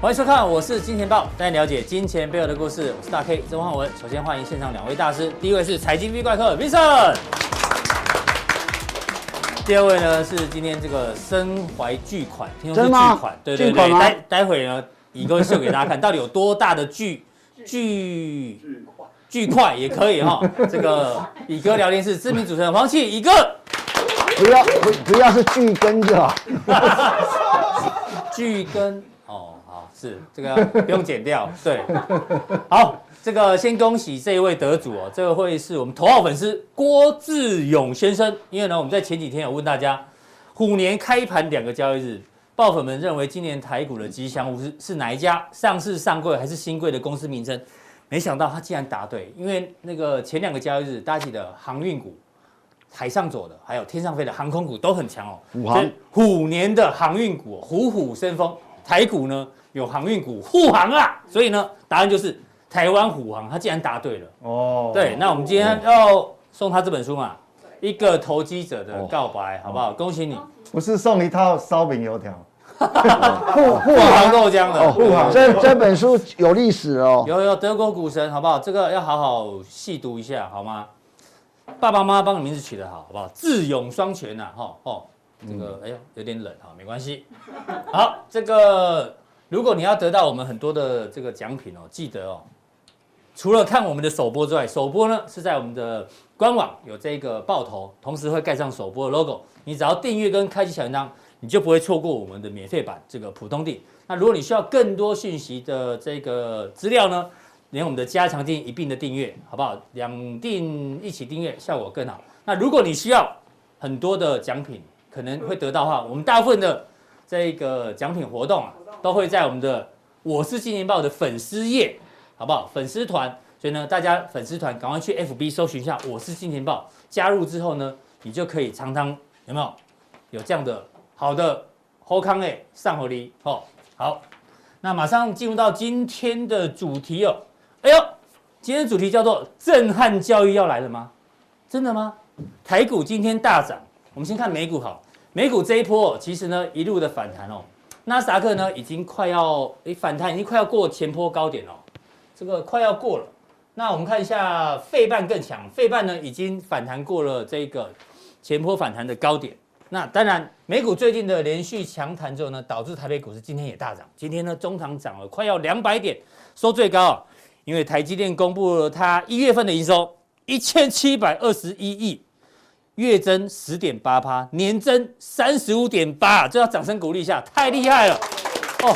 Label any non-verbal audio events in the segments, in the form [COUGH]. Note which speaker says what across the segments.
Speaker 1: 欢迎收看，我是金钱豹，带你了解金钱背后的故事。我是大 K 曾焕文。首先欢迎现场两位大师，第一位是财经 V 怪客 Vincent，第二位呢是今天这个身怀巨款，听说是巨款，对对对，待待会呢，乙哥秀给大家看到底有多大的巨 [LAUGHS] 巨巨块也可以哈。[LAUGHS] 这个乙哥聊天室知名主持人黄启乙哥，
Speaker 2: 不要不不要是巨根就好，[LAUGHS]
Speaker 1: 巨根。是这个不用剪掉，对，好，这个先恭喜这一位得主哦，这个会是我们头号粉丝郭志勇先生，因为呢，我们在前几天有问大家，虎年开盘两个交易日，爆粉们认为今年台股的吉祥物是是哪一家？上市上柜还是新贵的公司名称？没想到他竟然答对，因为那个前两个交易日，大家记得航运股、海上走的，还有天上飞的航空股都很强哦，虎航虎年的航运股虎虎生风，台股呢？有航运股护航啊，所以呢，答案就是台湾虎航。他竟然答对了哦。对，那我们今天要送他这本书嘛，一个投机者的告白，好不好？恭喜你！
Speaker 2: 不是送一套烧饼油条，
Speaker 1: 护护航豆浆的护航。
Speaker 2: 这这本书有历史哦，
Speaker 1: 有有德国股神，好不好？这个要好好细读一下，好吗？爸爸妈妈帮你名字取得好，好不好？智勇双全呐，哈哦，这个哎呦有点冷哈，没关系。[LAUGHS] 好，这个。如果你要得到我们很多的这个奖品哦，记得哦，除了看我们的首播之外，首播呢是在我们的官网有这个爆头，同时会盖上首播的 logo。你只要订阅跟开启小铃铛，你就不会错过我们的免费版这个普通订。那如果你需要更多讯息的这个资料呢，连我们的加强订一并的订阅，好不好？两订一起订阅效果更好。那如果你需要很多的奖品，可能会得到的话，我们大部分的这个奖品活动啊。都会在我们的《我是金钱爆》的粉丝页，好不好？粉丝团，所以呢，大家粉丝团赶快去 FB 搜寻一下《我是金钱爆》，加入之后呢，你就可以常常有没有有这样的好的好康诶上火力哦。好，那马上进入到今天的主题哦。哎呦，今天的主题叫做震撼教育要来了吗？真的吗？台股今天大涨，我们先看美股好，美股这一波其实呢一路的反弹哦。纳斯达克呢，已经快要诶反弹，已经快要过前波高点了，这个快要过了。那我们看一下费半更强，费半呢已经反弹过了这个前波反弹的高点。那当然，美股最近的连续强弹之后呢，导致台北股市今天也大涨。今天呢，中场涨了快要两百点，收最高，因为台积电公布了它一月份的营收一千七百二十一亿。月增十点八趴，年增三十五点八，这要掌声鼓励一下，太厉害了哦！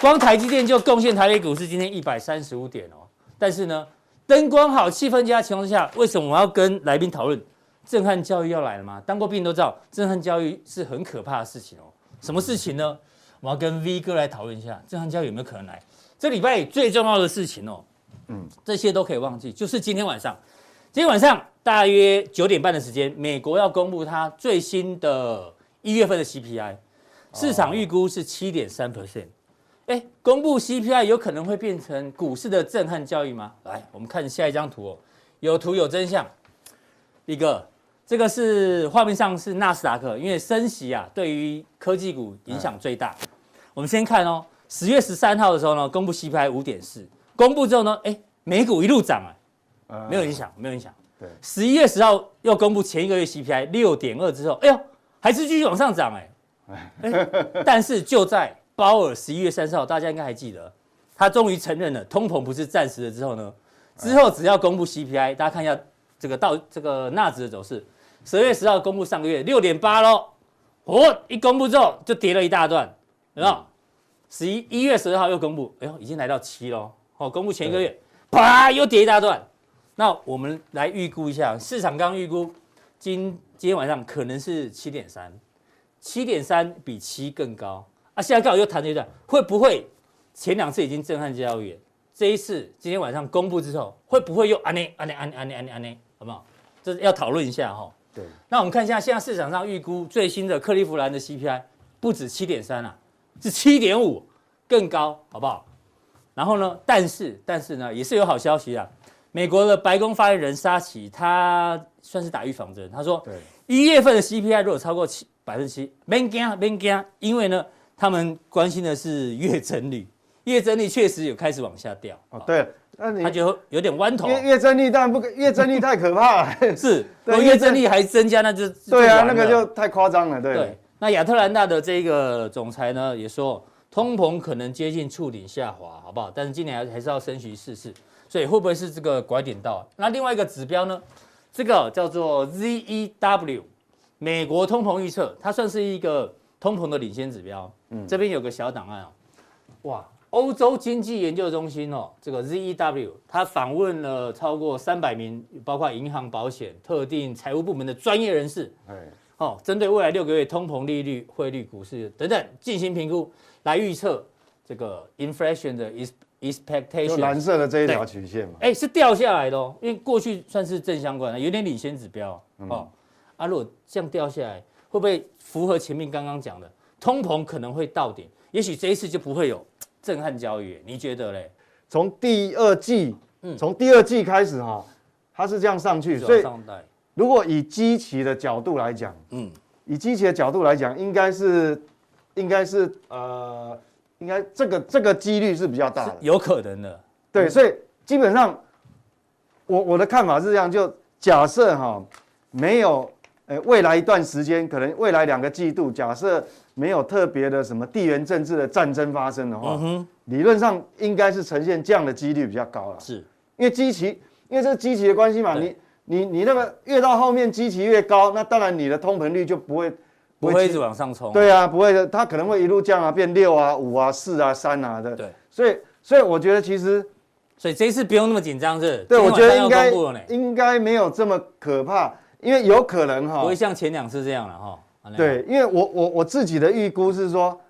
Speaker 1: 光台积电就贡献台北股市今天一百三十五点哦。但是呢，灯光好、气氛佳的情况之下，为什么我要跟来宾讨论震撼教育要来了吗？当过兵都知道，震撼教育是很可怕的事情哦。什么事情呢？我要跟 V 哥来讨论一下，震撼教育有没有可能来？这礼拜最重要的事情哦，嗯，这些都可以忘记，就是今天晚上。今天晚上大约九点半的时间，美国要公布它最新的一月份的 CPI，市场预估是七点三 percent。哎，公布 CPI 有可能会变成股市的震撼教育吗？来，我们看下一张图哦，有图有真相。一个，这个是画面上是纳斯达克，因为升息啊，对于科技股影响最大。我们先看哦，十月十三号的时候呢，公布 CPI 五点四，公布之后呢，哎，美股一路涨啊。没有影响，没有影响。对，十一月十号又公布前一个月 CPI 六点二之后，哎呦，还是继续往上涨 [LAUGHS] 哎。但是就在鲍尔十一月三十号，大家应该还记得，他终于承认了通膨不是暂时的之后呢，之后只要公布 CPI，大家看一下这个到这个纳指的走势，十二月十号公布上个月六点八喽，哦，一公布之后就跌了一大段，然后？十一一月十二号又公布，哎呦，已经来到七喽，哦，公布前一个月，啪，又跌一大段。那我们来预估一下，市场刚预估今今天晚上可能是七点三，七点三比七更高啊！现在刚好又谈了一段，会不会前两次已经震撼教育，这一次今天晚上公布之后，会不会又安内安内安内安内安内安内，好不好？这是要讨论一下哈。对。那我们看一下，现在市场上预估最新的克利夫兰的 CPI 不止七点三啊，是七点五，更高，好不好？然后呢，但是但是呢，也是有好消息啊。美国的白宫发言人沙奇，他算是打预防针。他说，一月份的 CPI 如果超过七百分之七，别惊别惊，因为呢，他们关心的是月增率，月增率确实有开始往下掉。
Speaker 2: 哦，对，那你
Speaker 1: 他就有点弯头。
Speaker 2: 月月增率当然不，月增率太可怕了。[LAUGHS]
Speaker 1: 是，[LAUGHS] 如果月增率还增加，那就
Speaker 2: 对啊，那个就太夸张了。对。对
Speaker 1: 那亚特兰大的这个总裁呢，也说通膨可能接近触顶下滑，好不好？但是今年还还是要升息试试，所以会不会是这个拐点到？那另外一个指标呢？这个叫做 ZEW，美国通膨预测，它算是一个通膨的领先指标。嗯，这边有个小档案哦，哇，欧洲经济研究中心哦，这个 ZEW，它访问了超过三百名，包括银行、保险、特定财务部门的专业人士。哎。哦，针对未来六个月通膨、利率、汇率、股市等等进行评估，来预测这个 inflation 的 expectation。
Speaker 2: 蓝色的这一条曲线嘛，
Speaker 1: 哎，是掉下来的哦，因为过去算是正相关的，有点领先指标哦。啊，如果这样掉下来，会不会符合前面刚刚讲的通膨可能会到顶？也许这一次就不会有震撼交易，你觉得嘞？
Speaker 2: 从第二季，嗯，从第二季开始哈，它是这样上去，所以。如果以基期的角度来讲，嗯，以基期的角度来讲，应该是，应该是，呃，应该这个这个几率是比较大的，
Speaker 1: 有可能的。
Speaker 2: 对，所以基本上，我我的看法是这样，就假设哈，没有，呃，未来一段时间，可能未来两个季度，假设没有特别的什么地缘政治的战争发生的话，理论上应该是呈现这样的几率比较高了。
Speaker 1: 是，
Speaker 2: 因为基期，因为这是基期的关系嘛，你。你你那个越到后面基期越高，那当然你的通膨率就不会
Speaker 1: 不会，一直往上冲。
Speaker 2: 对啊，不会的，它可能会一路降啊，变六啊、五啊、四啊、三啊的。
Speaker 1: 对，
Speaker 2: 所以所以我觉得其实，
Speaker 1: 所以这一次不用那么紧张，是？
Speaker 2: 对，我觉得应该应该没有这么可怕，因为有可能哈，
Speaker 1: 不会像前两次这样了哈。
Speaker 2: 对，因为我我我自己的预估是说，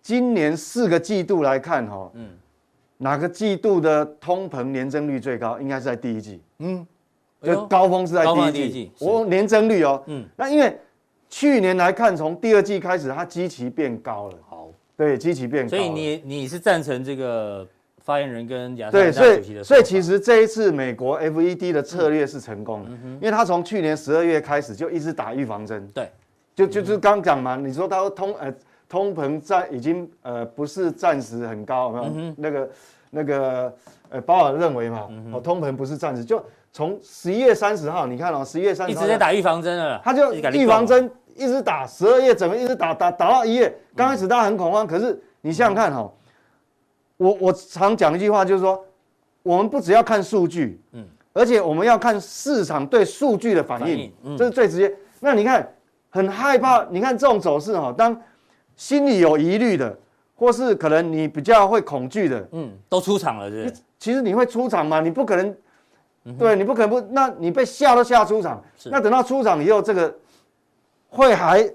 Speaker 2: 今年四个季度来看哈，嗯，哪个季度的通膨年增率最高？应该是在第一季。嗯。就高峰是在第一季，我年增率哦，嗯，那因为去年来看，从第二季开始，它基期变高了。好，对，基期变高。
Speaker 1: 所以你你是赞成这个发言人跟亚
Speaker 2: 对，所以所以其实这一次美国 FED 的策略是成功的，因为他从去年十二月开始就一直打预防针。对，就就是刚讲嘛，你说他通呃通膨在已经呃不是暂时很高，有没有？那个那个呃鲍尔认为嘛，哦通膨不是暂时就。从十一月三十号，你看哦，十一月三十号
Speaker 1: 一直在打预防针了，
Speaker 2: 他就预防针一直打，十二月整个一直打打打到一月，刚开始大家很恐慌，可是你想想看哈，我我常讲一句话就是说，我们不只要看数据，嗯，而且我们要看市场对数据的反应，这是最直接。那你看很害怕，你看这种走势哈，当心里有疑虑的，或是可能你比较会恐惧的，
Speaker 1: 嗯，都出场了，是不是？
Speaker 2: 其实你会出场吗？你不可能。对，你不可能不，那你被吓都吓出场，那等到出场以后，这个会还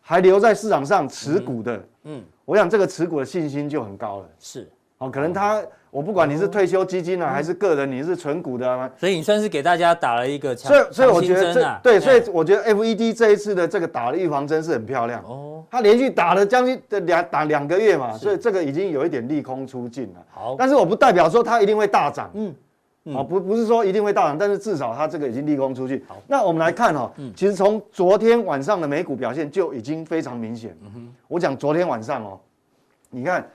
Speaker 2: 还留在市场上持股的，嗯，我想这个持股的信心就很高了。
Speaker 1: 是，
Speaker 2: 哦，可能他，我不管你是退休基金啊，还是个人，你是存股的啊，
Speaker 1: 所以你算是给大家打了一个强，
Speaker 2: 所以所以我觉得这对，所以我觉得 FED 这一次的这个打的预防针是很漂亮。哦，他连续打了将近的两打两个月嘛，所以这个已经有一点利空出尽了。好，但是我不代表说它一定会大涨，嗯。啊，不不是说一定会大涨，但是至少它这个已经利空出去。好，那我们来看哈，其实从昨天晚上的美股表现就已经非常明显。我讲昨天晚上哦，你看，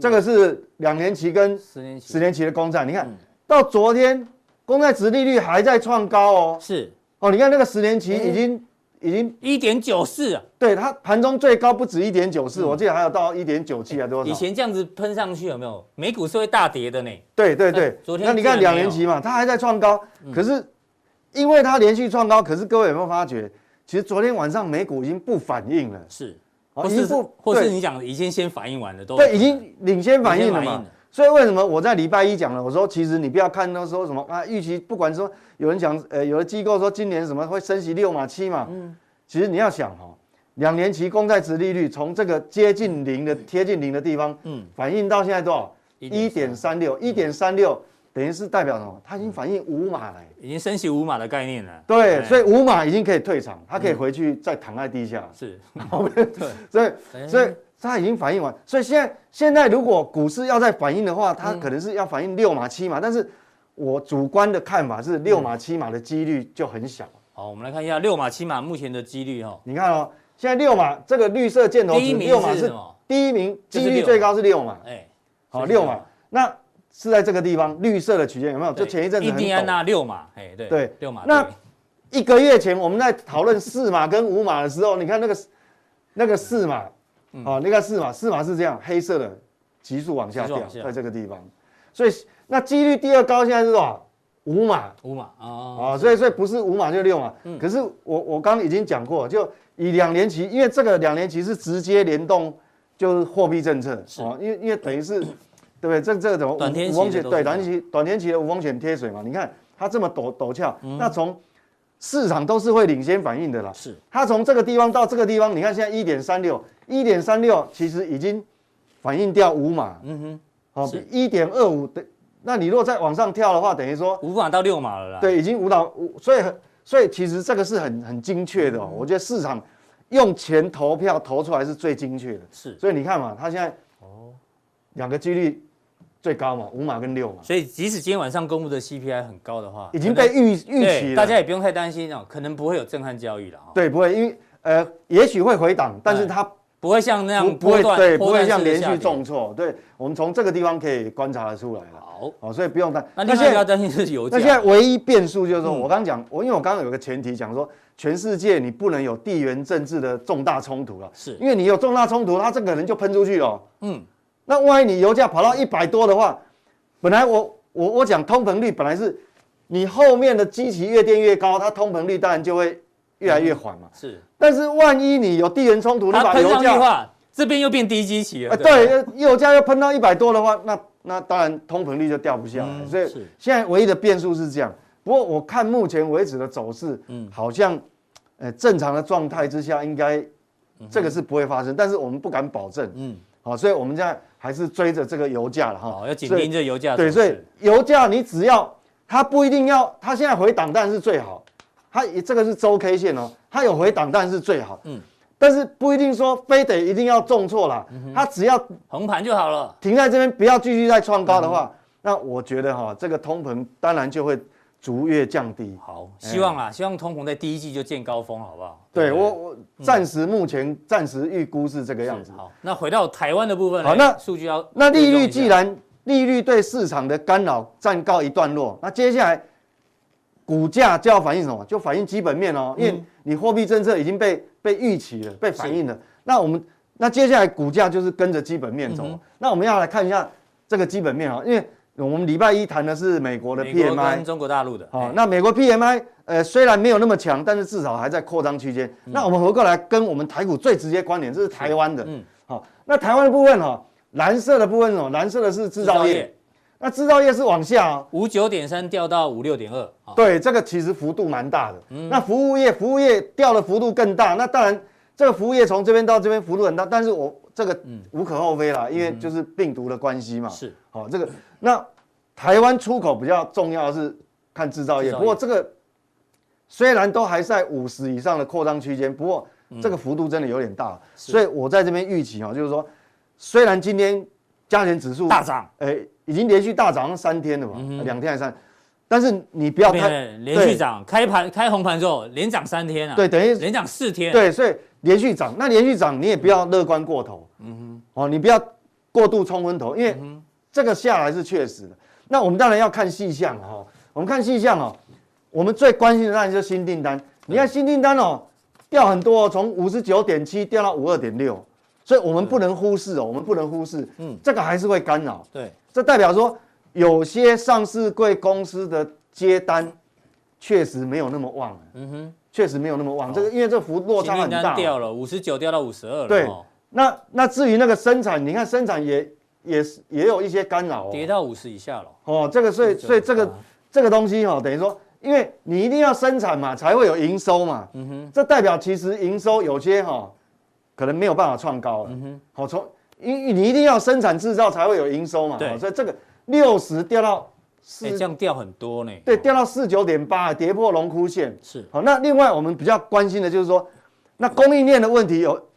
Speaker 2: 这个是两年期跟十年期。十年期的公债，你看到昨天公债值利率还在创高哦。是。哦，你看那个十年期已经。已经
Speaker 1: 一点九四啊，
Speaker 2: 对，它盘中最高不止一点九四，我记得还有到一点九七啊，多少？
Speaker 1: 以前这样子喷上去有没有？美股是会大跌的呢。
Speaker 2: 对对对，昨天那你看两年期嘛，它还在创高，可是因为它连续创高，可是各位有没有发觉，其实昨天晚上美股已经不反应了，
Speaker 1: 是，或是或是你讲已经先反应完了都，
Speaker 2: 对，已经领先反应了嘛。所以为什么我在礼拜一讲了？我说其实你不要看那时候什么啊，预期不管说有人讲，呃，有的机构说今年什么会升息六码七嘛，嗯，其实你要想哈，两年期公债值利率从这个接近零的贴近零的地方，嗯，反映到现在多少？一点三六，一点三六等于是代表什么？它已经反映五码了，
Speaker 1: 已经升息五码的概念了。
Speaker 2: 对，所以五码已经可以退场，它可以回去再躺在地下。是，[LAUGHS] 对，所以所以。它已经反应完，所以现在现在如果股市要再反应的话，它可能是要反应六码七码，但是我主观的看法是六码七码的几率就很小。
Speaker 1: 好，我们来看一下六码七码目前的几率哈。
Speaker 2: 你看哦，现在六码这个绿色箭头，第一名六码是第一名，几率最高是六码。哎，好六码，那是在这个地方绿色的曲线有没有？就前一阵子
Speaker 1: 印第安纳六码，哎对
Speaker 2: 对
Speaker 1: 六码。
Speaker 2: 那一个月前我们在讨论四码跟五码的时候，你看那个那个四码，哦你看四码四码是这样黑色的急速往下掉，在这个地方，所以那几率第二高现在是多少？五码
Speaker 1: 五码
Speaker 2: 啊，所以所以不是五码就六码。嗯，可是我我刚刚已经讲过，就以两年期，因为这个两年期是直接联动，就是货币政策哦，因为因为等于是，对不对？这这个怎么
Speaker 1: 短天
Speaker 2: 期对短期短天期的无风险贴水嘛？你看它这么陡陡峭，那从市场都是会领先反应的啦。
Speaker 1: 是，
Speaker 2: 它从这个地方到这个地方，你看现在一点三六，一点三六其实已经反映掉五码。嗯哼，好，一点二五的。那你如果再往上跳的话，等于说
Speaker 1: 五码到六码了啦。
Speaker 2: 对，已经五到五，所以所以其实这个是很很精确的哦。我觉得市场用钱投票投出来是最精确的。
Speaker 1: 是，
Speaker 2: 所以你看嘛，它现在哦，两个几率最高嘛，五码跟六码。
Speaker 1: 所以即使今天晚上公布的 CPI 很高的话，
Speaker 2: 已经被预预期了，
Speaker 1: 大家也不用太担心哦，可能不会有震撼交易了。
Speaker 2: 对，不会，因为呃，也许会回档，但是它。
Speaker 1: 不会像那样
Speaker 2: 不会对，不会像连续重挫。对，我们从这个地方可以观察得出来了。好，好，所以不用担。
Speaker 1: 那现在要担心是油价。
Speaker 2: 那现在唯一变数就是说，我刚刚讲，我因为我刚刚有个前提讲说，全世界你不能有地缘政治的重大冲突了。
Speaker 1: 是，
Speaker 2: 因为你有重大冲突，它这个人就喷出去了。嗯，那万一你油价跑到一百多的话，本来我我我讲通膨率本来是，你后面的基期越垫越高，它通膨率当然就会越来越缓嘛。
Speaker 1: 是。
Speaker 2: 但是万一你有地缘冲突，你把油价
Speaker 1: 这边又变低基期了。
Speaker 2: 对，油价又喷到一百多的话，那那当然通膨率就掉不下来。所以现在唯一的变数是这样。不过我看目前为止的走势，嗯，好像，呃，正常的状态之下应该这个是不会发生，但是我们不敢保证。嗯，好，所以我们现在还是追着这个油价了哈。
Speaker 1: 要紧盯着油价。
Speaker 2: 对，所以油价你只要它不一定要，它现在回档但是最好。它这个是周 K 线哦，它有回档，但是最好。嗯，但是不一定说非得一定要重挫啦，它只要
Speaker 1: 横盘就好了，
Speaker 2: 停在这边，不要继续再创高的话，那我觉得哈，这个通膨当然就会逐月降低。
Speaker 1: 好，希望啦，希望通膨在第一季就见高峰，好不好？
Speaker 2: 对我，我暂时目前暂时预估是这个样子。
Speaker 1: 好，那回到台湾的部分，好，那数据要
Speaker 2: 那利率既然利率对市场的干扰暂告一段落，那接下来。股价就要反映什么？就反映基本面哦，因为你货币政策已经被被预期了，被反映了。那我们那接下来股价就是跟着基本面走。那我们要来看一下这个基本面哦，因为我们礼拜一谈的是美国的 PMI，
Speaker 1: 跟中国大陆的。
Speaker 2: 好，那美国 PMI 呃虽然没有那么强，但是至少还在扩张区间。那我们回过来跟我们台股最直接关联，这是台湾的。嗯，好，那台湾的部分哈，蓝色的部分哦，蓝色的是制造业。那制造业是往下、哦，
Speaker 1: 五九点三掉到五六点二，
Speaker 2: 对，这个其实幅度蛮大的。嗯、那服务业，服务业掉的幅度更大。那当然，这个服务业从这边到这边幅度很大，但是我这个无可厚非啦，嗯、因为就是病毒的关系嘛。是，好，这个那台湾出口比较重要的是看制造业，不过这个虽然都还在五十以上的扩张区间，不过这个幅度真的有点大，嗯、所以我在这边预期啊，就是说，虽然今天加权指数
Speaker 1: 大涨，哎。
Speaker 2: 已经连续大涨三天了嘛，两天还是三，但是你不要看
Speaker 1: 连续涨，开盘开红盘之后连涨三天啊，
Speaker 2: 对，等于
Speaker 1: 连涨四天，
Speaker 2: 对，所以连续涨，那连续涨你也不要乐观过头，嗯哼，哦，你不要过度冲昏头，因为这个下来是确实的。那我们当然要看细项哈，我们看细项哦，我们最关心的当然就是新订单，你看新订单哦掉很多，哦从五十九点七掉到五二点六，所以我们不能忽视哦，我们不能忽视，嗯，这个还是会干扰，对。这代表说，有些上市柜公司的接单确实没有那么旺。嗯哼，确实没有那么旺。这个因为这幅落差很大，
Speaker 1: 掉了五十九，掉到五十二了。
Speaker 2: 对，那那至于那个生产，你看生产也也是也有一些干扰，
Speaker 1: 跌到五十以下了。
Speaker 2: 哦，这个所以所以这个这个东西哈，等于说，因为你一定要生产嘛，才会有营收嘛。嗯哼，这代表其实营收有些哈，可能没有办法创高了。嗯哼，好从。因你一定要生产制造才会有营收嘛，对，所以这个六十掉到四，
Speaker 1: 这样掉很多呢。
Speaker 2: 对，掉到四九点八，跌破龙枯线。是，好，那另外我们比较关心的就是说，那供应链的问题有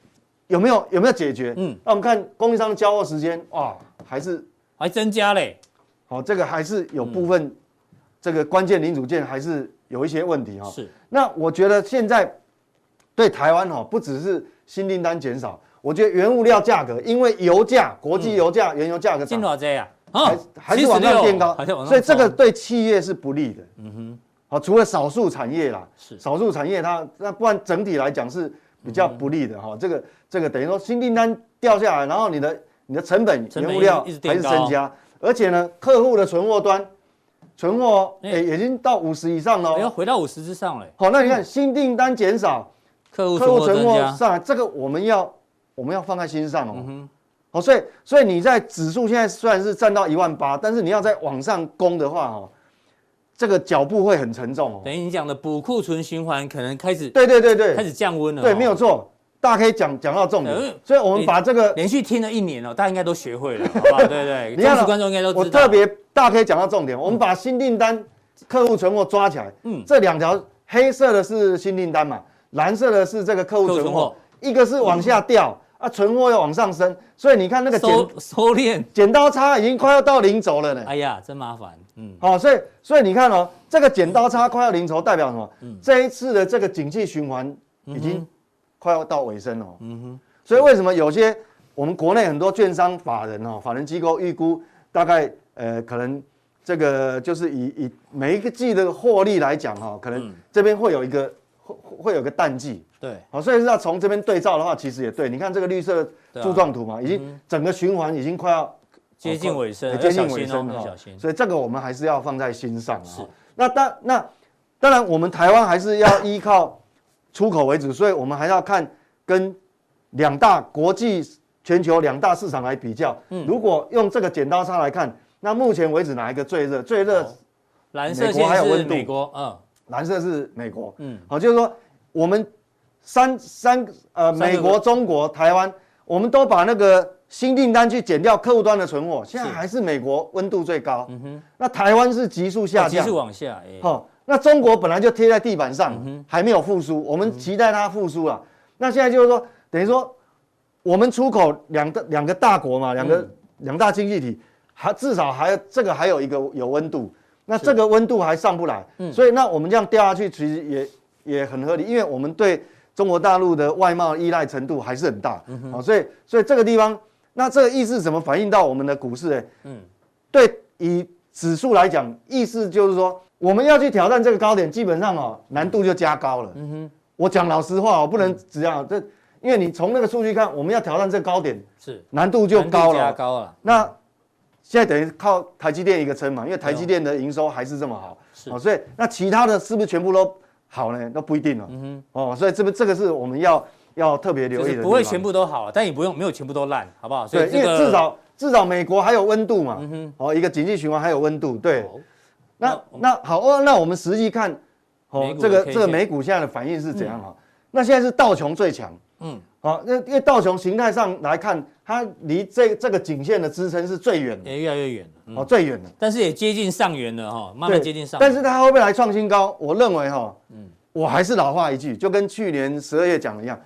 Speaker 2: 有没有有没有解决？嗯，那我们看供应商交货时间，哇，还是
Speaker 1: 还增加嘞。
Speaker 2: 好，这个还是有部分这个关键零组件还是有一些问题哈。是，那我觉得现在对台湾哈，不只是新订单减少。我觉得原物料价格，因为油价、国际油价、原油价格
Speaker 1: 进多少这样？
Speaker 2: 还还是往上垫高，所以这个对企业是不利的。嗯哼，好，除了少数产业啦，是少数产业它那不然整体来讲是比较不利的哈。这个这个等于说新订单掉下来，然后你的你的成本原物料还是增加，而且呢，客户的存货端存货诶已经到五十以上了，
Speaker 1: 要回到五十之上了。
Speaker 2: 好，那你看新订单减少，客户客户存货上来，这个我们要我们要放在心上哦。哦，所以所以你在指数现在虽然是站到一万八，但是你要再往上攻的话，哦，这个脚步会很沉重哦。
Speaker 1: 等于你讲的补库存循环可能开始，
Speaker 2: 对对对对，
Speaker 1: 开始降温了。
Speaker 2: 对，没有错，大家可以讲讲到重点。所以我们把这个
Speaker 1: 连续听了一年了，大家应该都学会了，好不好？对对，[LAUGHS] 你看观众应该都。
Speaker 2: 我特别大家可以讲到重点，我们把新订单、客户存货抓起来。嗯，这两条黑色的是新订单嘛，蓝色的是这个客户存货，一个是往下掉。啊，存货要往上升，所以你看那个
Speaker 1: 收收敛
Speaker 2: 剪刀差已经快要到零轴了呢。
Speaker 1: 哎呀，真麻烦。嗯，
Speaker 2: 好，所以所以你看哦，这个剪刀差快要零轴代表什么？嗯，这一次的这个景气循环已经快要到尾声了。嗯哼，所以为什么有些我们国内很多券商法人哦，法人机构预估大概呃可能这个就是以以每一个季的获利来讲哈，可能这边会有一个会会有个淡季。
Speaker 1: 对，
Speaker 2: 好，所以是要从这边对照的话，其实也对。你看这个绿色柱状图嘛，已经整个循环已经快要
Speaker 1: 接近尾声，
Speaker 2: 接近尾声了。所以这个我们还是要放在心上啊。是。那当那当然，我们台湾还是要依靠出口为主，所以我们还要看跟两大国际全球两大市场来比较。嗯。如果用这个剪刀差来看，那目前为止哪一个最热？最热？
Speaker 1: 蓝色线是美国。嗯。
Speaker 2: 蓝色是美国。嗯。好，就是说我们。三三呃，美国、中国、台湾，我们都把那个新订单去减掉客户端的存货，现在还是美国温度最高。嗯哼，那台湾是急速下降，
Speaker 1: 急速往下。
Speaker 2: 好，那中国本来就贴在地板上，还没有复苏，我们期待它复苏了。那现在就是说，等于说我们出口两个两个大国嘛，两个两大经济体，还至少还这个还有一个有温度，那这个温度还上不来，所以那我们这样掉下去，其实也也很合理，因为我们对。中国大陆的外贸依赖程度还是很大，嗯哼，所以所以这个地方，那这个意思怎么反映到我们的股市？呢？嗯，对，以指数来讲，意思就是说，我们要去挑战这个高点，基本上哦，难度就加高了。嗯哼，我讲老实话，我不能只要这，因为你从那个数据看，我们要挑战这个高点是。难度就高了，加高了。那现在等于靠台积电一个撑嘛，因为台积电的营收还是这么好，是，所以那其他的是不是全部都？好呢，那不一定了。嗯哼，哦，所以这个这个是我们要要特别留意的。
Speaker 1: 不会全部都好，但也不用没有全部都烂，好不好？
Speaker 2: 对，因为至少至少美国还有温度嘛。嗯哼，哦，一个经济循环还有温度。对，那那好哦，那我们实际看，哦，这个这个美股现在的反应是怎样哈？那现在是道琼最强。嗯，好，那因为道琼形态上来看，它离这这个颈线的支撑是最远的，
Speaker 1: 也越来越远了。哦，
Speaker 2: 最远的，
Speaker 1: 但是也接近上缘了哈，慢慢接近上。
Speaker 2: 但是它会不会来创新高？我认为哈。嗯，我还是老话一句，就跟去年十二月讲的一样，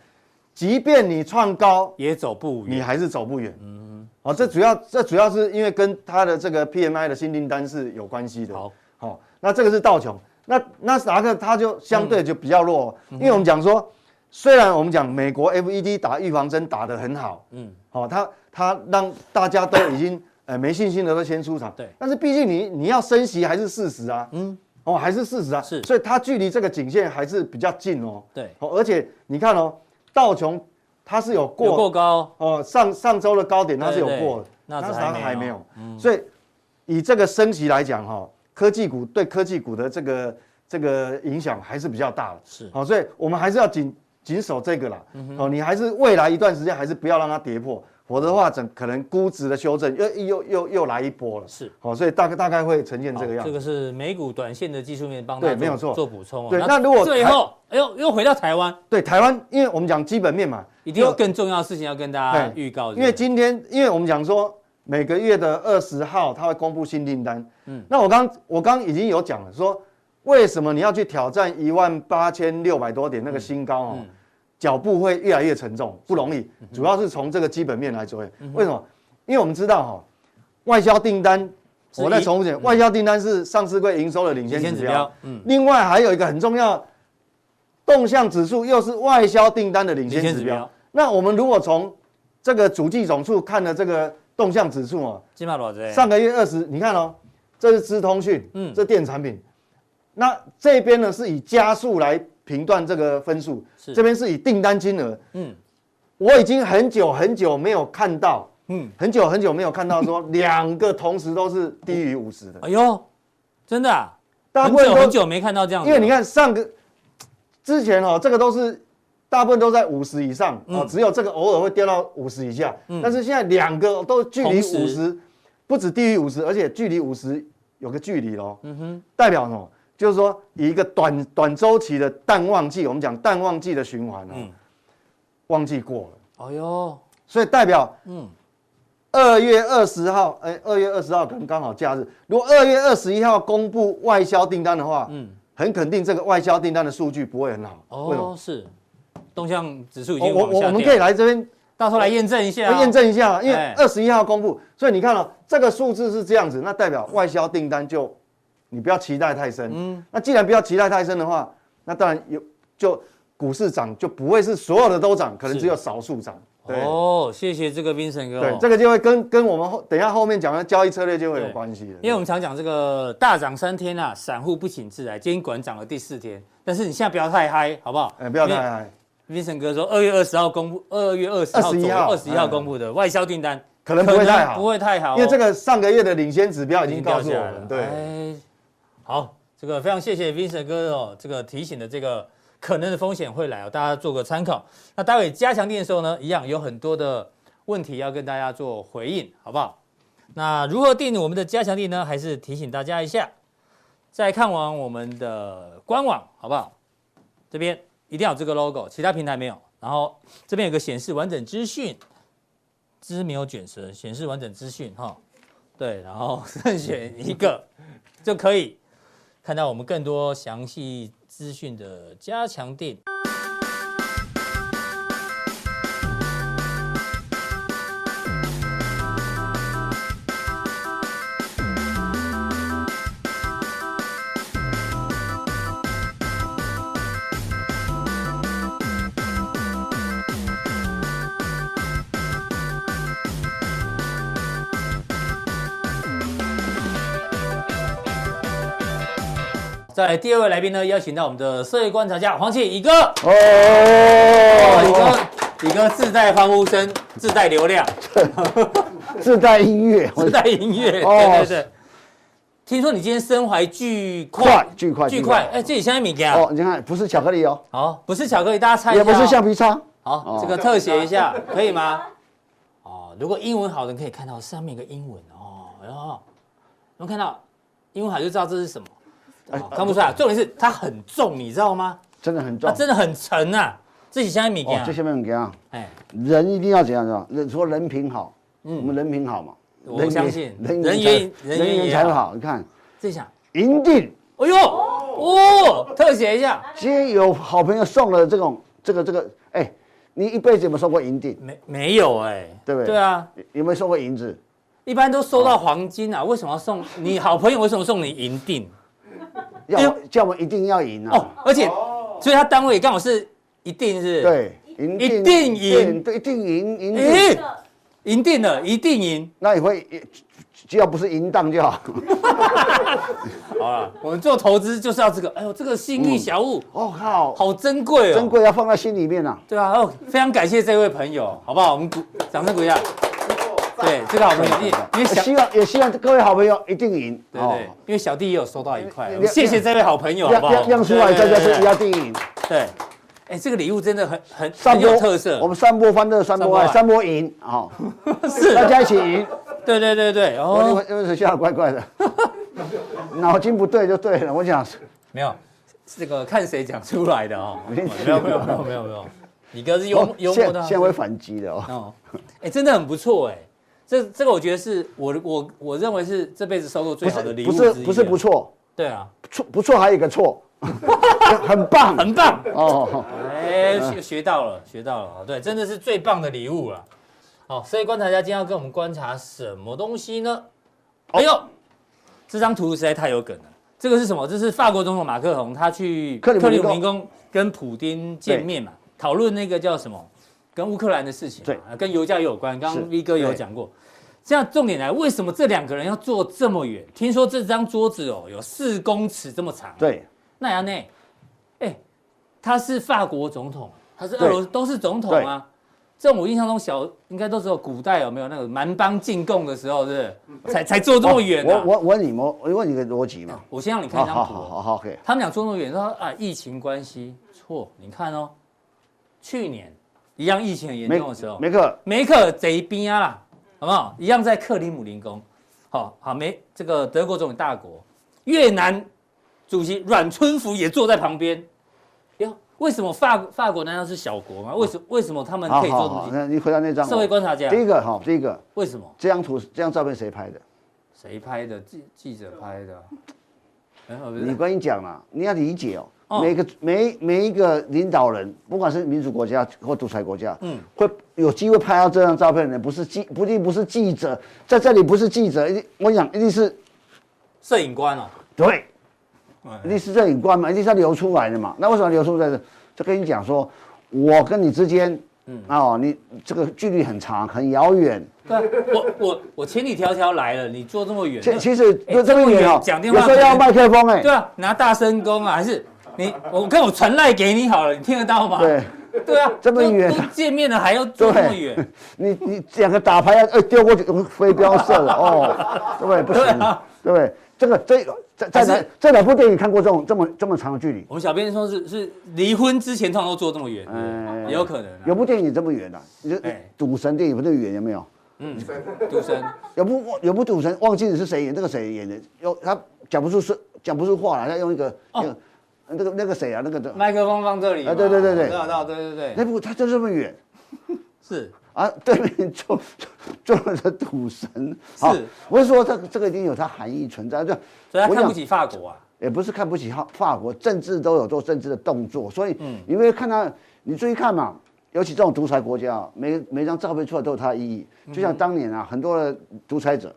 Speaker 2: 即便你创高，
Speaker 1: 也走不远，
Speaker 2: 你还是走不远。嗯，哦，这主要这主要是因为跟它的这个 PMI 的新订单是有关系的。好，好，那这个是道琼，那纳斯达克它就相对就比较弱，因为我们讲说，虽然我们讲美国 FED 打预防针打得很好，嗯，好，它它让大家都已经呃没信心的都先出场，对，但是毕竟你你要升息还是事实啊，嗯。哦，还是事实啊，是，所以它距离这个颈线还是比较近哦。对，哦，而且你看哦，道琼它是有过
Speaker 1: 过高。
Speaker 2: 哦，上上周的高点它是有过的，那它还没有。所以以这个升息来讲哈，科技股对科技股的这个这个影响还是比较大的。是，好，所以我们还是要紧紧守这个啦。哦，你还是未来一段时间还是不要让它跌破。否则的话，整可能估值的修正又又又又来一波了。是，好，所以大概大概会呈现这个样子。
Speaker 1: 这个是美股短线的技术面帮对，没有错，做补充。
Speaker 2: 对，那如果
Speaker 1: 最后，哎呦，又回到台湾。
Speaker 2: 对，台湾，因为我们讲基本面嘛，
Speaker 1: 一定有更重要的事情要跟大家预告。
Speaker 2: 因为今天，因为我们讲说每个月的二十号，他会公布新订单。嗯，那我刚我刚已经有讲了，说为什么你要去挑战一万八千六百多点那个新高哦？脚步会越来越沉重，不容易。主要是从这个基本面来做。为什么？因为我们知道哈，外销订单，我再重复讲，外销订单是上市柜营收的领先指标。嗯。另外还有一个很重要，动向指数又是外销订单的领先指标。那我们如果从这个主计总处看的这个动向指数哦？上个月二十，你看哦，这是资通讯，嗯，这电子产品。那这边呢是以加速来评断这个分数，是这边是以订单金额，嗯，我已经很久很久没有看到，嗯，很久很久没有看到说 [LAUGHS] 两个同时都是低于五十的。
Speaker 1: 哎呦，真的啊，大部分很久没看到这样，
Speaker 2: 因为你看上个之前哦，这个都是。大部分都在五十以上哦，只有这个偶尔会掉到五十以下。嗯但是现在两个都距离五十，不止低于五十，而且距离五十有个距离喽。嗯哼，代表什么？就是说以一个短短周期的淡旺季，我们讲淡旺季的循环哦，旺季过了。哎呦，所以代表嗯，二月二十号，哎，二月二十号可能刚好假日。如果二月二十一号公布外销订单的话，嗯，很肯定这个外销订单的数据不会很好。
Speaker 1: 哦，是。动向指数已经
Speaker 2: 我我们可以来这边，
Speaker 1: 到时候来验证一下，
Speaker 2: 验证一下，因为二十一号公布，所以你看了这个数字是这样子，那代表外销订单就你不要期待太深。嗯，那既然不要期待太深的话，那当然有就股市涨就不会是所有的都涨，可能只有少数涨。
Speaker 1: 哦，谢谢这个 Vincent 哥。
Speaker 2: 对，这个就会跟跟我们后等一下后面讲的交易策略就会有关系了。
Speaker 1: 因为我们常讲这个大涨三天啊，散户不请自来，今天果然涨了第四天，但是你现在不要太嗨，好不好？
Speaker 2: 哎，不要太嗨。
Speaker 1: Vincent 哥说，二月二十号公布，二月二十号、二十一号、二十一号公布的外销订单
Speaker 2: 可能不会太好，
Speaker 1: 不会太好，
Speaker 2: 因为这个上个月的领先指标已经告诉我们。对，
Speaker 1: 好，这个非常谢谢 Vincent 哥哦，这个提醒的这个可能的风险会来哦，大家做个参考。那待会加强錠的时候呢，一样有很多的问题要跟大家做回应，好不好？那如何订我们的加强錠呢？还是提醒大家一下，再看完我们的官网，好不好？这边。一定要有这个 logo，其他平台没有。然后这边有个显示完整资讯，资没有卷舌，显示完整资讯哈。对，然后任选一个就可以看到我们更多详细资讯的加强錠。在第二位来宾呢，邀请到我们的社会观察家黄启乙哥。哦，乙哥，乙哥自带欢呼声，自带流量，[LAUGHS]
Speaker 2: 自带音乐，
Speaker 1: 自带音乐，对对对。听说你今天身怀巨块，
Speaker 2: 巨块，
Speaker 1: 巨块，哎，这里现在米给
Speaker 2: 哦，你看，不是巧克力哦，
Speaker 1: 好，不是巧克力，大家猜一下，
Speaker 2: 也不是橡皮擦，
Speaker 1: 好，这个特写一下，可以吗？哦，如果英文好的人可以看到上面有个英文哦，然后能看到？英文好就知道这是什么。哦、看不出来，重点是它很重，你知道吗？
Speaker 2: 真的很重，
Speaker 1: 它真的很沉啊！这几箱米给啊，
Speaker 2: 这些米给啊，哎，人一定要怎样？知道？人说人品好，嗯，我们人品好嘛，
Speaker 1: 我相信人缘人缘才好。
Speaker 2: 你看
Speaker 1: 这下
Speaker 2: 银锭，
Speaker 1: 哎呦，哦，特写一下。
Speaker 2: 今天有好朋友送了这种这个这个，哎，你一辈子有没有收过银锭？
Speaker 1: 没没有哎，
Speaker 2: 对不对？
Speaker 1: 对啊，
Speaker 2: 有没有收过银子？
Speaker 1: 一般都收到黄金啊，为什么要送你好朋友？为什么送你银錠？[LAUGHS]
Speaker 2: 要叫我们一定要赢啊！
Speaker 1: 哦，而且，所以他单位刚好是一定是，
Speaker 2: 对，
Speaker 1: 一定赢，
Speaker 2: 对，一定赢，赢定，
Speaker 1: 赢定了，一定赢。
Speaker 2: 那也会，只要不是淫荡就好。[LAUGHS]
Speaker 1: 好了，我们做投资就是要这个。哎呦，这个心意小物，
Speaker 2: 哦靠，
Speaker 1: 好珍贵哦，
Speaker 2: 珍贵要放在心里面啊。
Speaker 1: 对啊，哦，非常感谢这位朋友，好不好？我们鼓掌声鼓一下。对，这个好朋友，因为
Speaker 2: 希望也希望各位好朋友一定赢，
Speaker 1: 对对，因为小弟也有收到一块，谢谢这位好朋友，好不好？
Speaker 2: 让出来大家是一定赢，
Speaker 1: 对，哎，这个礼物真的很很很有特色，
Speaker 2: 我们三波欢乐，三波爱，三波赢，[LAUGHS] 啊，是大家一起赢，
Speaker 1: 对对对对，然后
Speaker 2: 因为笑得怪怪的，[LAUGHS] 脑筋不对就对了，我讲
Speaker 1: 没有，这个看谁讲出来的哦，没有没有没有没有没有，你哥是幽幽默的，
Speaker 2: 现在会反击的哦，
Speaker 1: 哎，真的很不错哎。这这个我觉得是我我我认为是这辈子收过最好的礼物，
Speaker 2: 不是不是不错，
Speaker 1: 对啊，
Speaker 2: 错不错还有一个错，[LAUGHS] 很棒
Speaker 1: 很棒哦，哎学学到了学到了，对，真的是最棒的礼物了。好，所以观察家今天要跟我们观察什么东西呢？哎呦，这张图实在太有梗了。这个是什么？这是法国总统马克龙他去克里姆林宫跟普丁见面嘛，讨论那个叫什么？跟乌克兰的事情，
Speaker 3: 对，
Speaker 1: 跟油价有关。刚刚 V 哥有讲过。这样重点来，为什么这两个人要坐这么远？听说这张桌子哦有四公尺这么长。
Speaker 3: 对，
Speaker 1: 那杨内，哎，他是法国总统，他是俄罗斯都是总统啊。这种我印象中小应该都是有古代有没有那个蛮邦进贡的时候，是不是？才才坐这么远。
Speaker 3: 我我问你，我我问你个逻辑嘛。
Speaker 1: 我先让你看一张图。
Speaker 3: 好好好，OK。
Speaker 1: 他们俩坐那么远，说啊疫情关系错。你看哦，去年一样疫情很严重的时候，
Speaker 3: 梅克
Speaker 1: 梅克贼兵啊啦，好不好？一样在克里姆林宫。好好没这个德国总统大国，越南主席阮春福也坐在旁边。哟为什么法法国难道是小国吗？为什么为什么他们可以做东西？
Speaker 3: 那你回答那张
Speaker 1: 社会观察家。
Speaker 3: 第一个哈，第一个
Speaker 1: 为什么
Speaker 3: 这张图这张照片谁拍的？
Speaker 1: 谁拍的？记记者拍的。[LAUGHS]
Speaker 3: 你跟你讲了，你要理解哦。每个每每一个领导人，不管是民主国家或独裁国家，嗯，会有机会拍到这张照片的人，不是记不一定不是记者，在这里不是记者，一定我讲一定是
Speaker 1: 摄影官哦。
Speaker 3: 对。一定是摄影官嘛，一定是要流出来的嘛。那为什么流出来的？就跟你讲说，我跟你之间，嗯，哦，你这个距离很长，很遥远。
Speaker 1: 对，我我我千里迢迢来了，你坐这么远。
Speaker 3: 其其实就这么远哦，
Speaker 1: 讲电话
Speaker 3: 有时候要麦克风哎。
Speaker 1: 对啊，拿大声公啊，还是你我看我传赖给你好了，你听得到吗？
Speaker 3: 对，
Speaker 1: 对啊，[LAUGHS]
Speaker 3: 这么远，
Speaker 1: 见面了还要坐这么远。
Speaker 3: 你你两个打牌要呃丢过去飞镖射了 [LAUGHS] 哦，对不对？不行，对不对？这个这个。在在哪这两部电影看过这种这么这么长的距离？
Speaker 1: 我们小编说是是离婚之前通常都坐这么远，嗯，也有可能。
Speaker 3: 有部电影这么远的，你就赌神电影不是远有没有？
Speaker 1: 嗯，赌神 [LAUGHS]
Speaker 3: 有部有部赌神忘记了是谁演，那个谁演的？有他讲不出是讲不出话来，他用一个哦，那个那个那个谁啊？那个的
Speaker 1: 麦克风放这里啊？
Speaker 3: 对对对对，
Speaker 1: 知道对对对。
Speaker 3: 那不他就这么远，[LAUGHS]
Speaker 1: 是。
Speaker 3: 啊，对面坐坐着赌神，是，我是说这个这个一定有它含义存在，就
Speaker 1: 所以他看不起法国啊，
Speaker 3: 也不是看不起法法国，政治都有做政治的动作，所以你会看到，你注意看嘛，尤其这种独裁国家，每每张照片出来都有它的意义，就像当年啊，很多的独裁者，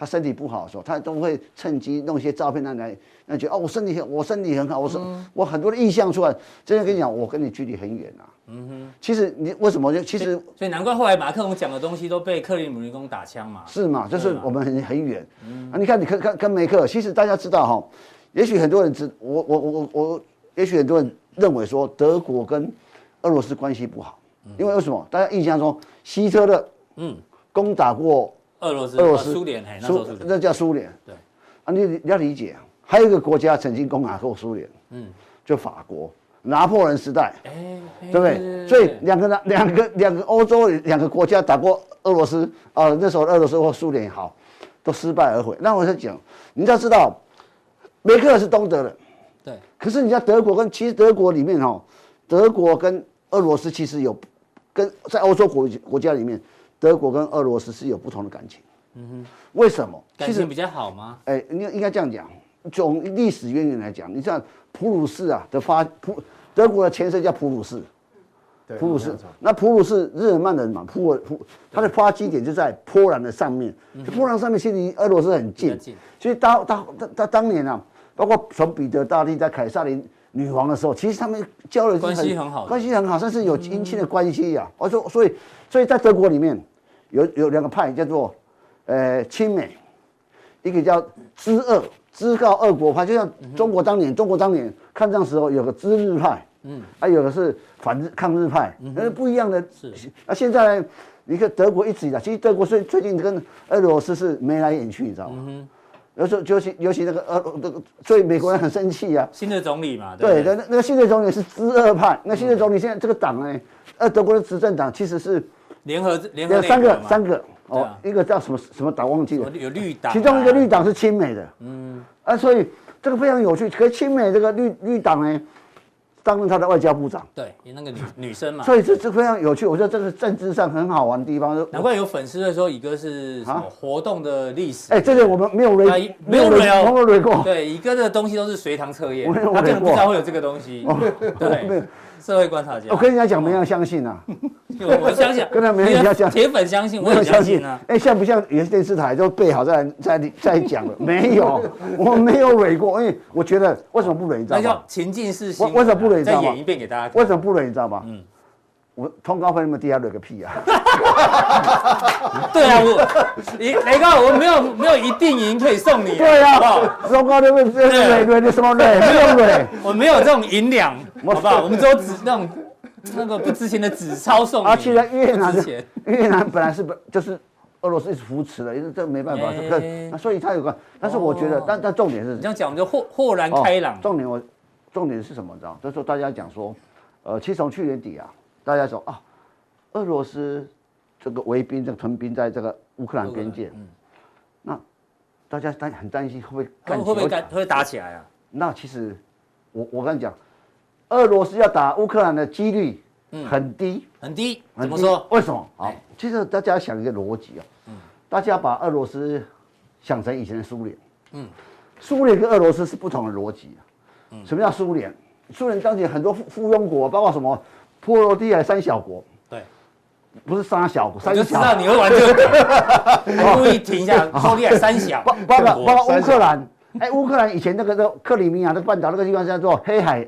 Speaker 3: 他身体不好的时候，他都会趁机弄一些照片来来，那觉得哦，我身体很我身体很好，我说我很多的意向出来，真的跟你讲，我跟你距离很远啊。嗯哼，其实你为什么就其实，
Speaker 1: 所以难怪后来马克龙讲的东西都被克里姆林宫打枪嘛。
Speaker 3: 是嘛？就是我们很很远。嗯啊，你看，你看看跟梅克，其实大家知道哈，也许很多人知我我我我，也许很多人认为说德国跟俄罗斯关系不好，因为为什么？大家印象中希特勒嗯攻打过
Speaker 1: 俄罗斯，俄罗斯苏联，苏
Speaker 3: 那叫苏联。
Speaker 1: 对
Speaker 3: 啊，你你要理解，还有一个国家曾经攻打过苏联，嗯，就法国。拿破仑时代，对不对？所以两个两两个两个欧洲两个国家打过俄罗斯啊，那时候俄罗斯或苏联也好，都失败而回。那我在讲，你要知道，梅克尔是东德的，
Speaker 1: 对。
Speaker 3: 可是你在德国跟其实德国里面哦，德国跟俄罗斯其实有跟在欧洲国国家里面，德国跟俄罗斯是有不同的感情。嗯哼。为什么？
Speaker 1: 感情比较好吗？
Speaker 3: 哎，应该应该这样讲。从历史渊源来讲，你像普鲁士啊的发普德国的前身叫普鲁士，普鲁士。那普鲁士日耳曼人嘛，普尔普，它的发基点就在波兰的上面，波兰上面其实离俄罗斯很近，所以当当当当年啊，包括从彼得大帝在凯撒琳女王的时候，其实他们交流
Speaker 1: 关系很好，
Speaker 3: 关系很好，甚至有姻亲的关系呀。我说，所以所以在德国里面有有两个派叫做呃亲美，一个叫知俄。知告俄国派，就像中国当年，中国当年抗战时候有个知日派，嗯，还有的是反日抗日派，那是不一样的。是，那现在你看德国一直以来，其实德国最最近跟俄罗斯是眉来眼去，你知道吗？有时候尤其尤其那个俄那个，所以美国人很生气啊。
Speaker 1: 新的总理嘛，
Speaker 3: 对，那那个新的总理是知俄派，那新的总理现在这个党呢，呃，德国的执政党其实是
Speaker 1: 联合联合
Speaker 3: 三个三个。哦，一个叫什么什么党忘记了，
Speaker 1: 有绿党，
Speaker 3: 其中一个绿党是亲美的，嗯，啊，所以这个非常有趣。可是亲美这个绿绿党呢，当了他的外交部长，
Speaker 1: 对，那个女女生嘛，
Speaker 3: 所以这这非常有趣。我觉得这个政治上很好玩的地方。
Speaker 1: 难怪有粉丝会说，乙哥是什么活动的历史。
Speaker 3: 哎，这个我们没有雷，
Speaker 1: 没有雷哦，
Speaker 3: 没有雷过。
Speaker 1: 对，乙哥的东西都是随堂测验，他根本不知道会有这个东西。对。社会观察家，
Speaker 3: 我跟人家讲，没人相信啊。
Speaker 1: 我相信，
Speaker 3: 跟他没人相信，
Speaker 1: 铁粉相信，我也相信啊。
Speaker 3: 哎，像不像有些电视台都备好再再再讲了？没有，[LAUGHS] 我没有蕊过。因为我觉得为什么不蕊？你知道吗？
Speaker 1: 那叫情境式。
Speaker 3: 为什么不蕊？
Speaker 1: 再演一遍给大家。
Speaker 3: 为什么不蕊？你知道吗？嗯。我通告费那么低，还累个屁啊！[LAUGHS]
Speaker 1: 对啊，我你雷哥，我没有没有一定赢可以送你。
Speaker 3: 对啊，通告费那累累累什么累？没有累，[LAUGHS]
Speaker 1: 我没有这种银两，好不好？我们只有纸那种那个不值钱的纸钞送你。
Speaker 3: 而且越南的越南本来是不就是俄罗斯一直扶持的，因为这没办法，那所以他有个，但是我觉得，但但重点是
Speaker 1: 这样讲，我们就豁豁然开朗。
Speaker 3: 重点我重点是什么？你知道？就是说大家讲说，呃，其实从去年底啊。大家说啊，俄罗斯这个围兵、这个屯兵在这个乌克兰边界，嗯，那大家担很担心会不会干起
Speaker 1: 会不会干会打起来啊？
Speaker 3: 那其实我我跟你讲，俄罗斯要打乌克兰的几率很低，
Speaker 1: 嗯，很低，怎么说？
Speaker 3: 为什么？好，其实大家想一个逻辑啊，嗯，大家把俄罗斯想成以前的苏联，嗯，苏联跟俄罗斯是不同的逻辑啊，嗯，什么叫苏联？苏联当年很多附附庸国，包括什么？波罗的海三小国，
Speaker 1: 对，
Speaker 3: 不是三小国，三
Speaker 1: 小。就知道你会玩这个，[LAUGHS] 故意停一下。波罗的海三小，
Speaker 3: 包包括包括乌克兰。哎，乌克兰以前那个叫克里米亚那个半岛那个地方叫做黑海，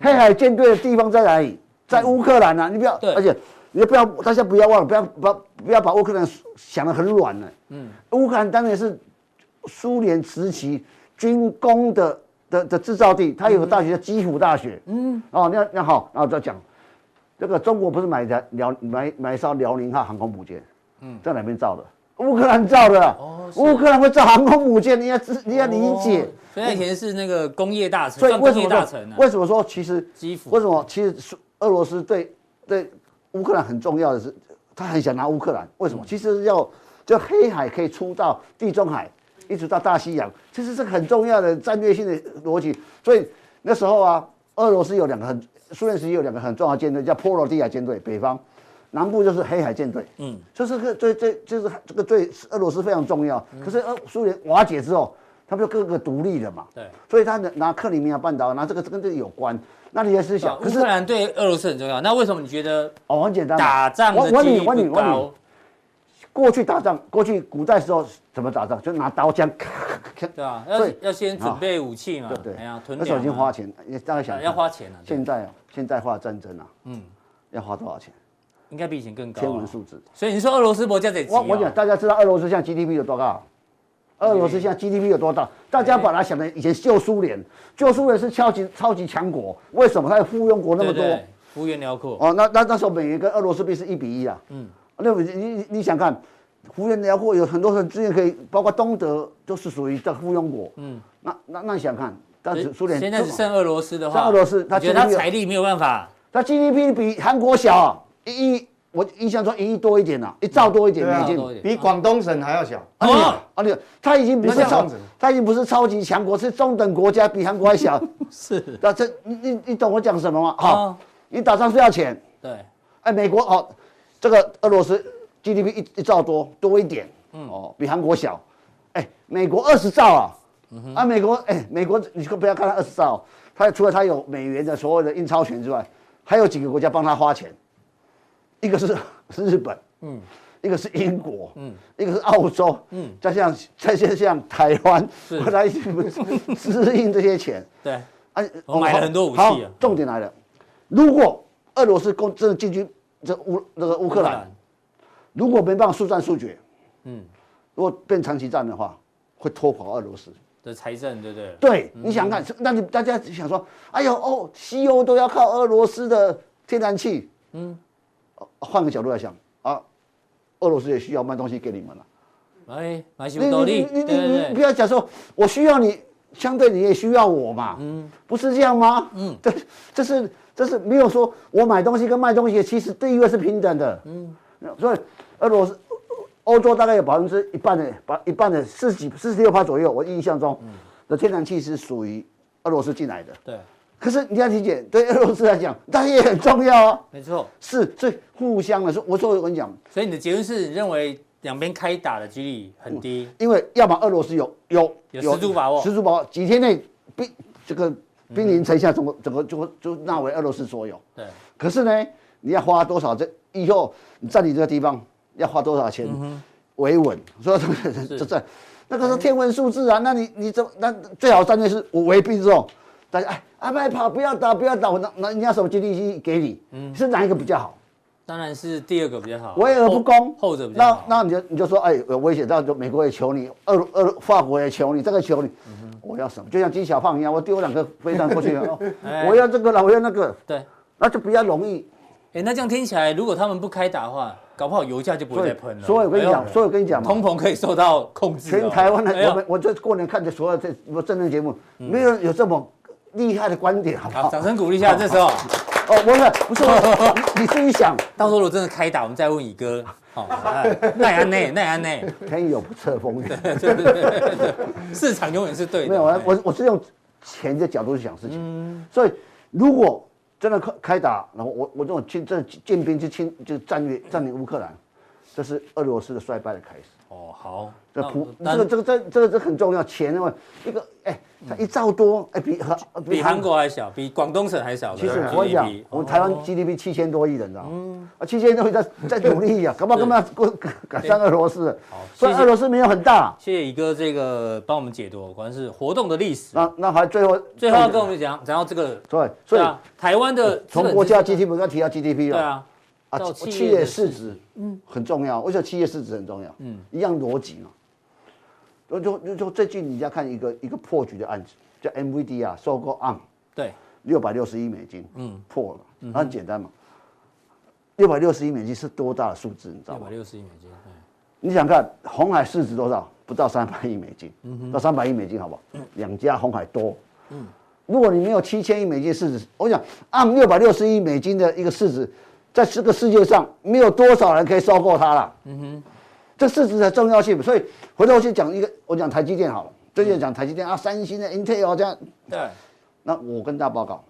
Speaker 3: 黑海舰队的地方在哪里？在乌克兰啊！你不要，而且你不要，大家不要忘了，不要把不要把乌克兰想得很软呢。嗯，乌克兰当年是苏联时期军工的的的制造地，它有个大学叫基辅大学。嗯，哦，那那好，那我再讲。这个中国不是买的辽买买一艘辽宁号航空母舰，嗯，在哪边造的？乌克兰造的。哦，乌克兰会造航空母舰，你要知你要理解。
Speaker 1: 所以以前是那个工业大城，
Speaker 3: 所以为什么说？为什么说其实基辅？为什么其实俄罗斯对对乌克兰很重要的是，他很想拿乌克兰。为什么？其实要就黑海可以出到地中海，一直到大西洋，其实是很重要的战略性的逻辑。所以那时候啊，俄罗斯有两个很。苏联时期有两个很重要的舰队，叫波罗的海舰队，北方，南部就是黑海舰队。嗯，就是个最最，就是这个对俄罗斯非常重要。嗯、可是俄苏联瓦解之后，他们就各个独立了嘛。对，所以他拿克里米亚半岛，拿这个跟这个有关。那你也是想，
Speaker 1: 乌克兰对俄罗斯很重要。那为什么你觉得？
Speaker 3: 哦，很简单，
Speaker 1: 打仗的几率不高。
Speaker 3: 过去打仗，过去古代时候怎么打仗？就拿刀枪，[LAUGHS]
Speaker 1: 对啊，[LAUGHS] 要要先准备武器嘛。
Speaker 3: 对对，哎呀，那时候已经花钱，你大概想
Speaker 1: 要花钱了。
Speaker 3: 现在啊，现在花战争啊，嗯，要花多少钱？
Speaker 1: 应该比以前更高。
Speaker 3: 天文数字。
Speaker 1: 所以你说俄罗斯国家得
Speaker 3: 我我讲，大家知道俄罗斯现在 GDP 有多高？俄罗斯现在 GDP 有多大？大家本来想的以前旧苏联，旧苏联是超级超级强国，为什么它有附庸国那么多？
Speaker 1: 幅员辽阔。
Speaker 3: 哦，那那那时候美元跟俄罗斯币是一比一啊。嗯。那你你你想看？幅员辽阔，有很多的资源可以，包括东德都是属于在附庸国。嗯，那那那你想看，但是苏联
Speaker 1: 现在只剩俄罗斯的话，剩
Speaker 3: 俄罗斯他
Speaker 1: 觉得他财力没有办法，
Speaker 3: 他 GDP 比韩国小一亿，我印象中一亿多一点呐，一兆多一点美金，
Speaker 2: 比广东省还要小。
Speaker 3: 啊，啊，对，他已经不是超，他已经不是超级强国，是中等国家，比韩国还小。[LAUGHS]
Speaker 1: 是，
Speaker 3: 那这你你你懂我讲什么吗？好，你打仗是要钱。
Speaker 1: 对，
Speaker 3: 哎，美国哦，这个俄罗斯 GDP 一一兆多多一点。嗯。哦，比韩国小，哎，美国二十兆啊，嗯、啊，美国哎，美国你可不要看它二十兆，它除了它有美元的所有的印钞权之外，还有几个国家帮他花钱，一个是是日本，嗯，一个是英国，嗯，一个是澳洲，嗯，再像再像像台湾，是，他一起支应这些钱，
Speaker 1: 对，啊，我买了很多武器啊。
Speaker 3: 重点来了，如果俄罗斯攻真的进军这乌那个乌克兰，如果没办法速战速决。嗯，如果变长期战的话，会拖垮俄罗斯。
Speaker 1: 的财政，对不对？
Speaker 3: 对，你想看，那你大家想说，哎呦哦，西欧都要靠俄罗斯的天然气，嗯，换个角度来想啊，俄罗斯也需要卖东西给你们了，
Speaker 1: 哎，买什么动力？
Speaker 3: 你你你你不要讲说，我需要你，相对你也需要我嘛，嗯，不是这样吗？嗯，这这是这是没有说我买东西跟卖东西其实地位是平等的，嗯，所以俄罗斯。欧洲大概有百分之一半的，把一半的四十几、四十六趴左右，我印象中的天然气是属于俄罗斯进来的。
Speaker 1: 对。
Speaker 3: 可是你要理解，对俄罗斯来讲，它也很重要啊。
Speaker 1: 没错。
Speaker 3: 是，所以互相的说，我说我跟你讲。
Speaker 1: 所以你的结论是认为两边开打的几率很低，
Speaker 3: 因为要么俄罗斯有有
Speaker 1: 有十足把握，
Speaker 3: 十足把握，几天内必这个兵临城下，怎么怎么就就纳为俄罗斯所有。对。可是呢，你要花多少？这以后你占领这个地方。要花多少钱维稳？说这个 [LAUGHS] 这这，那个是天文数字啊！那你你怎么那最好战略是我围兵之后，大家哎，阿、啊、麦跑不要打不要打，我拿拿人家手机利息给你？嗯，是哪一个比较好？
Speaker 1: 当然是第二个比较好，
Speaker 3: 围而不攻，
Speaker 1: 后者比较好。
Speaker 3: 那那你就你就说，哎，有威胁到就美国也求你，俄俄法国也求你，这个求你，我要什么？就像金小胖一样，我丢两个飞弹过去，[LAUGHS] 我要这个了，我要那个，
Speaker 1: 对，
Speaker 3: 那就比较容易。
Speaker 1: 哎，那这样听起来，如果他们不开打的话，搞不好油价就不会再喷了。
Speaker 3: 所以我跟你讲，所以我跟你讲嘛，
Speaker 1: 通膨可以受到控制。
Speaker 3: 全台湾的我们，我这过年看的所有这什么政论节目，没有有这么厉害的观点，好不好？
Speaker 1: 掌声鼓励一下，这时候。
Speaker 3: 哦，不是，不是，[LAUGHS] 你自己想，
Speaker 1: 到时候如果真的开打，我们再问乙哥。好，奈安内，奈安内，
Speaker 3: 天有不测风云。
Speaker 1: 对 [LAUGHS] 对对，市场永远是对的。
Speaker 3: 没有，我我我是用钱的角度去想事情。所以如果真的开开打，然后我我这种进这进兵去侵就战略占领乌克兰，这是俄罗斯的衰败的开始。
Speaker 1: 哦，好，
Speaker 3: 这普这个这个这这个这很重要，钱的话一个哎。它一兆多，哎，比和
Speaker 1: 比韩国还小，比广东省还小。
Speaker 3: 其实我跟你讲，我们台湾 GDP 七千多亿人，你知道吗？啊，七千多亿在在努力啊，干嘛干嘛过赶上俄罗斯？所以俄罗斯没有很大。
Speaker 1: 谢谢宇哥这个帮我们解读，果然是活动的历史。
Speaker 3: 那那还最后
Speaker 1: 最后要跟我们讲讲到这个，
Speaker 3: 对，所以
Speaker 1: 台湾的
Speaker 3: 从国家 GDP 刚提到 GDP 了，对
Speaker 1: 啊，
Speaker 3: 啊，企业市值嗯很重要，为什么企业市值很重要？嗯，一样逻辑嘛。就就就最近你要看一个一个破局的案子。叫 NVIDIA 啊，收购 ARM，对，六百六十亿美金，嗯，破了，嗯、很简单嘛，六百六十亿美金是多大的数字？你知道吗？
Speaker 1: 六百六十亿美金，
Speaker 3: 你想看红海市值多少？不到三百亿美金，嗯，到三百亿美金，好不好？两、嗯、家红海多，嗯，如果你没有七千亿美金市值，我想 ARM 六百六十亿美金的一个市值，在这个世界上没有多少人可以收购它了，嗯哼，这市值的重要性，所以回头去讲一个，我讲台积电好了。最近讲台积电啊，三星的 Intel 这样，对，那我跟大家报告，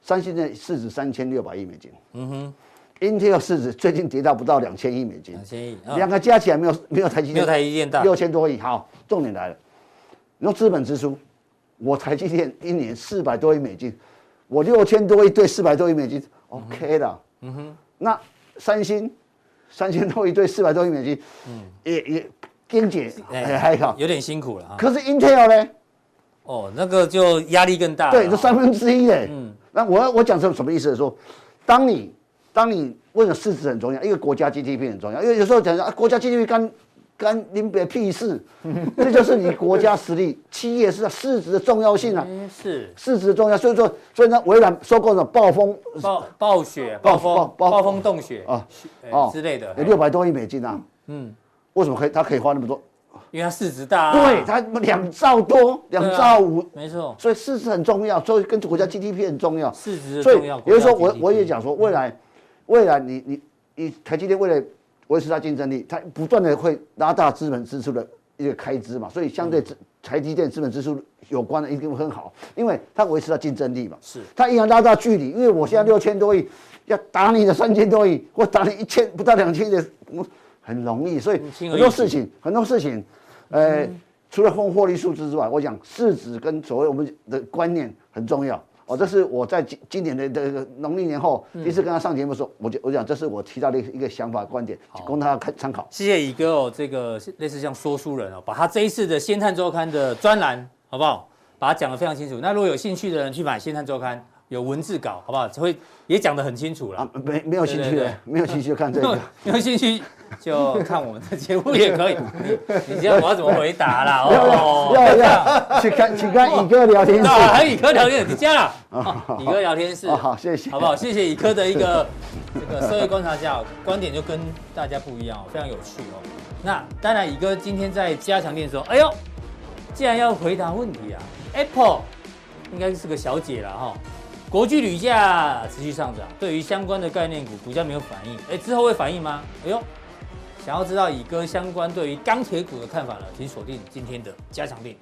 Speaker 3: 三星的市值三千六百亿美金，嗯哼，Intel 市值最近跌到不到两千亿美金，两千亿，两个加起来没有没有台积电，
Speaker 1: 没有台积电大，
Speaker 3: 六千多亿。好，重点来了，你说资本支出，我台积电一年四百多亿美金，我六千多亿对四百多亿美金，OK 的，嗯哼，那三星三千多一对四百多亿美金，嗯，也也。英姐还好，
Speaker 1: 有点辛苦了哈。
Speaker 3: 可是 Intel 呢？
Speaker 1: 哦，那个就压力更大。
Speaker 3: 对，这三分之一哎。嗯，那我我讲这什么意思？说，当你当你为了市值很重要，一个国家 GDP 很重要，因为有时候讲讲啊，国家 GDP 干干您别屁事，[LAUGHS] 这就是你国家实力，企业是市值的重要性啊。是市值的重要，所以说所以呢，微软收购了暴风
Speaker 1: 暴暴雪暴风暴风洞雪啊哦之类的，
Speaker 3: 有六百多亿美金啊。嗯。为什么可以？他可以花那么多？
Speaker 1: 因为他市值大。
Speaker 3: 对，他两兆多，两兆五，
Speaker 1: 没错。
Speaker 3: 所以市值很重要，所以跟国家 GDP 很重要。
Speaker 1: 市值重要。
Speaker 3: 所以有时候我我也讲说，未来未来你你你台积电为了维持它竞争力，它不断的会拉大资本支出的一个开支嘛，所以相对台积电资本支出有关的一定会很好，因为它维持它竞争力嘛。是。它一样拉大距离，因为我现在六千多亿，要打你的三千多亿，或打你一千不到两千亿的。很容易，所以很多事情，很多事情，呃，除了分获利数字之外，我想市值跟所谓我们的观念很重要。哦，这是我在今今年的这个农历年后第一次跟他上节目的时候，我就我讲这是我提到的一个想法观点，供他看参考。
Speaker 1: 谢谢乙哥哦，这个类似像说书人哦，把他这一次的《先探周刊》的专栏好不好，把它讲得非常清楚。那如果有兴趣的人去买《先探周刊》。有文字稿，好不好？会也讲得很清楚了。啊，
Speaker 3: 没没有兴趣的，没有兴趣就看这个。[LAUGHS]
Speaker 1: 没有兴趣就看我们的节目也可以。[LAUGHS] 你知道我要怎么回答啦？[LAUGHS] 哦，
Speaker 3: 要要去看去看乙哥聊天室。
Speaker 1: 啊，还有乙哥聊天室，你加了。乙哥聊天室。
Speaker 3: 好，谢谢。
Speaker 1: 好不好？谢谢乙哥的一个这个社会观察家，观点就跟大家不一样，非常有趣哦。那当然，乙哥今天在加强店说，哎呦，既然要回答问题啊，Apple 应该是个小姐了哈。国际铝价持续上涨，对于相关的概念股，股价没有反应。哎，之后会反应吗？哎呦，想要知道乙哥相关对于钢铁股的看法呢？请锁定今天的加强錠。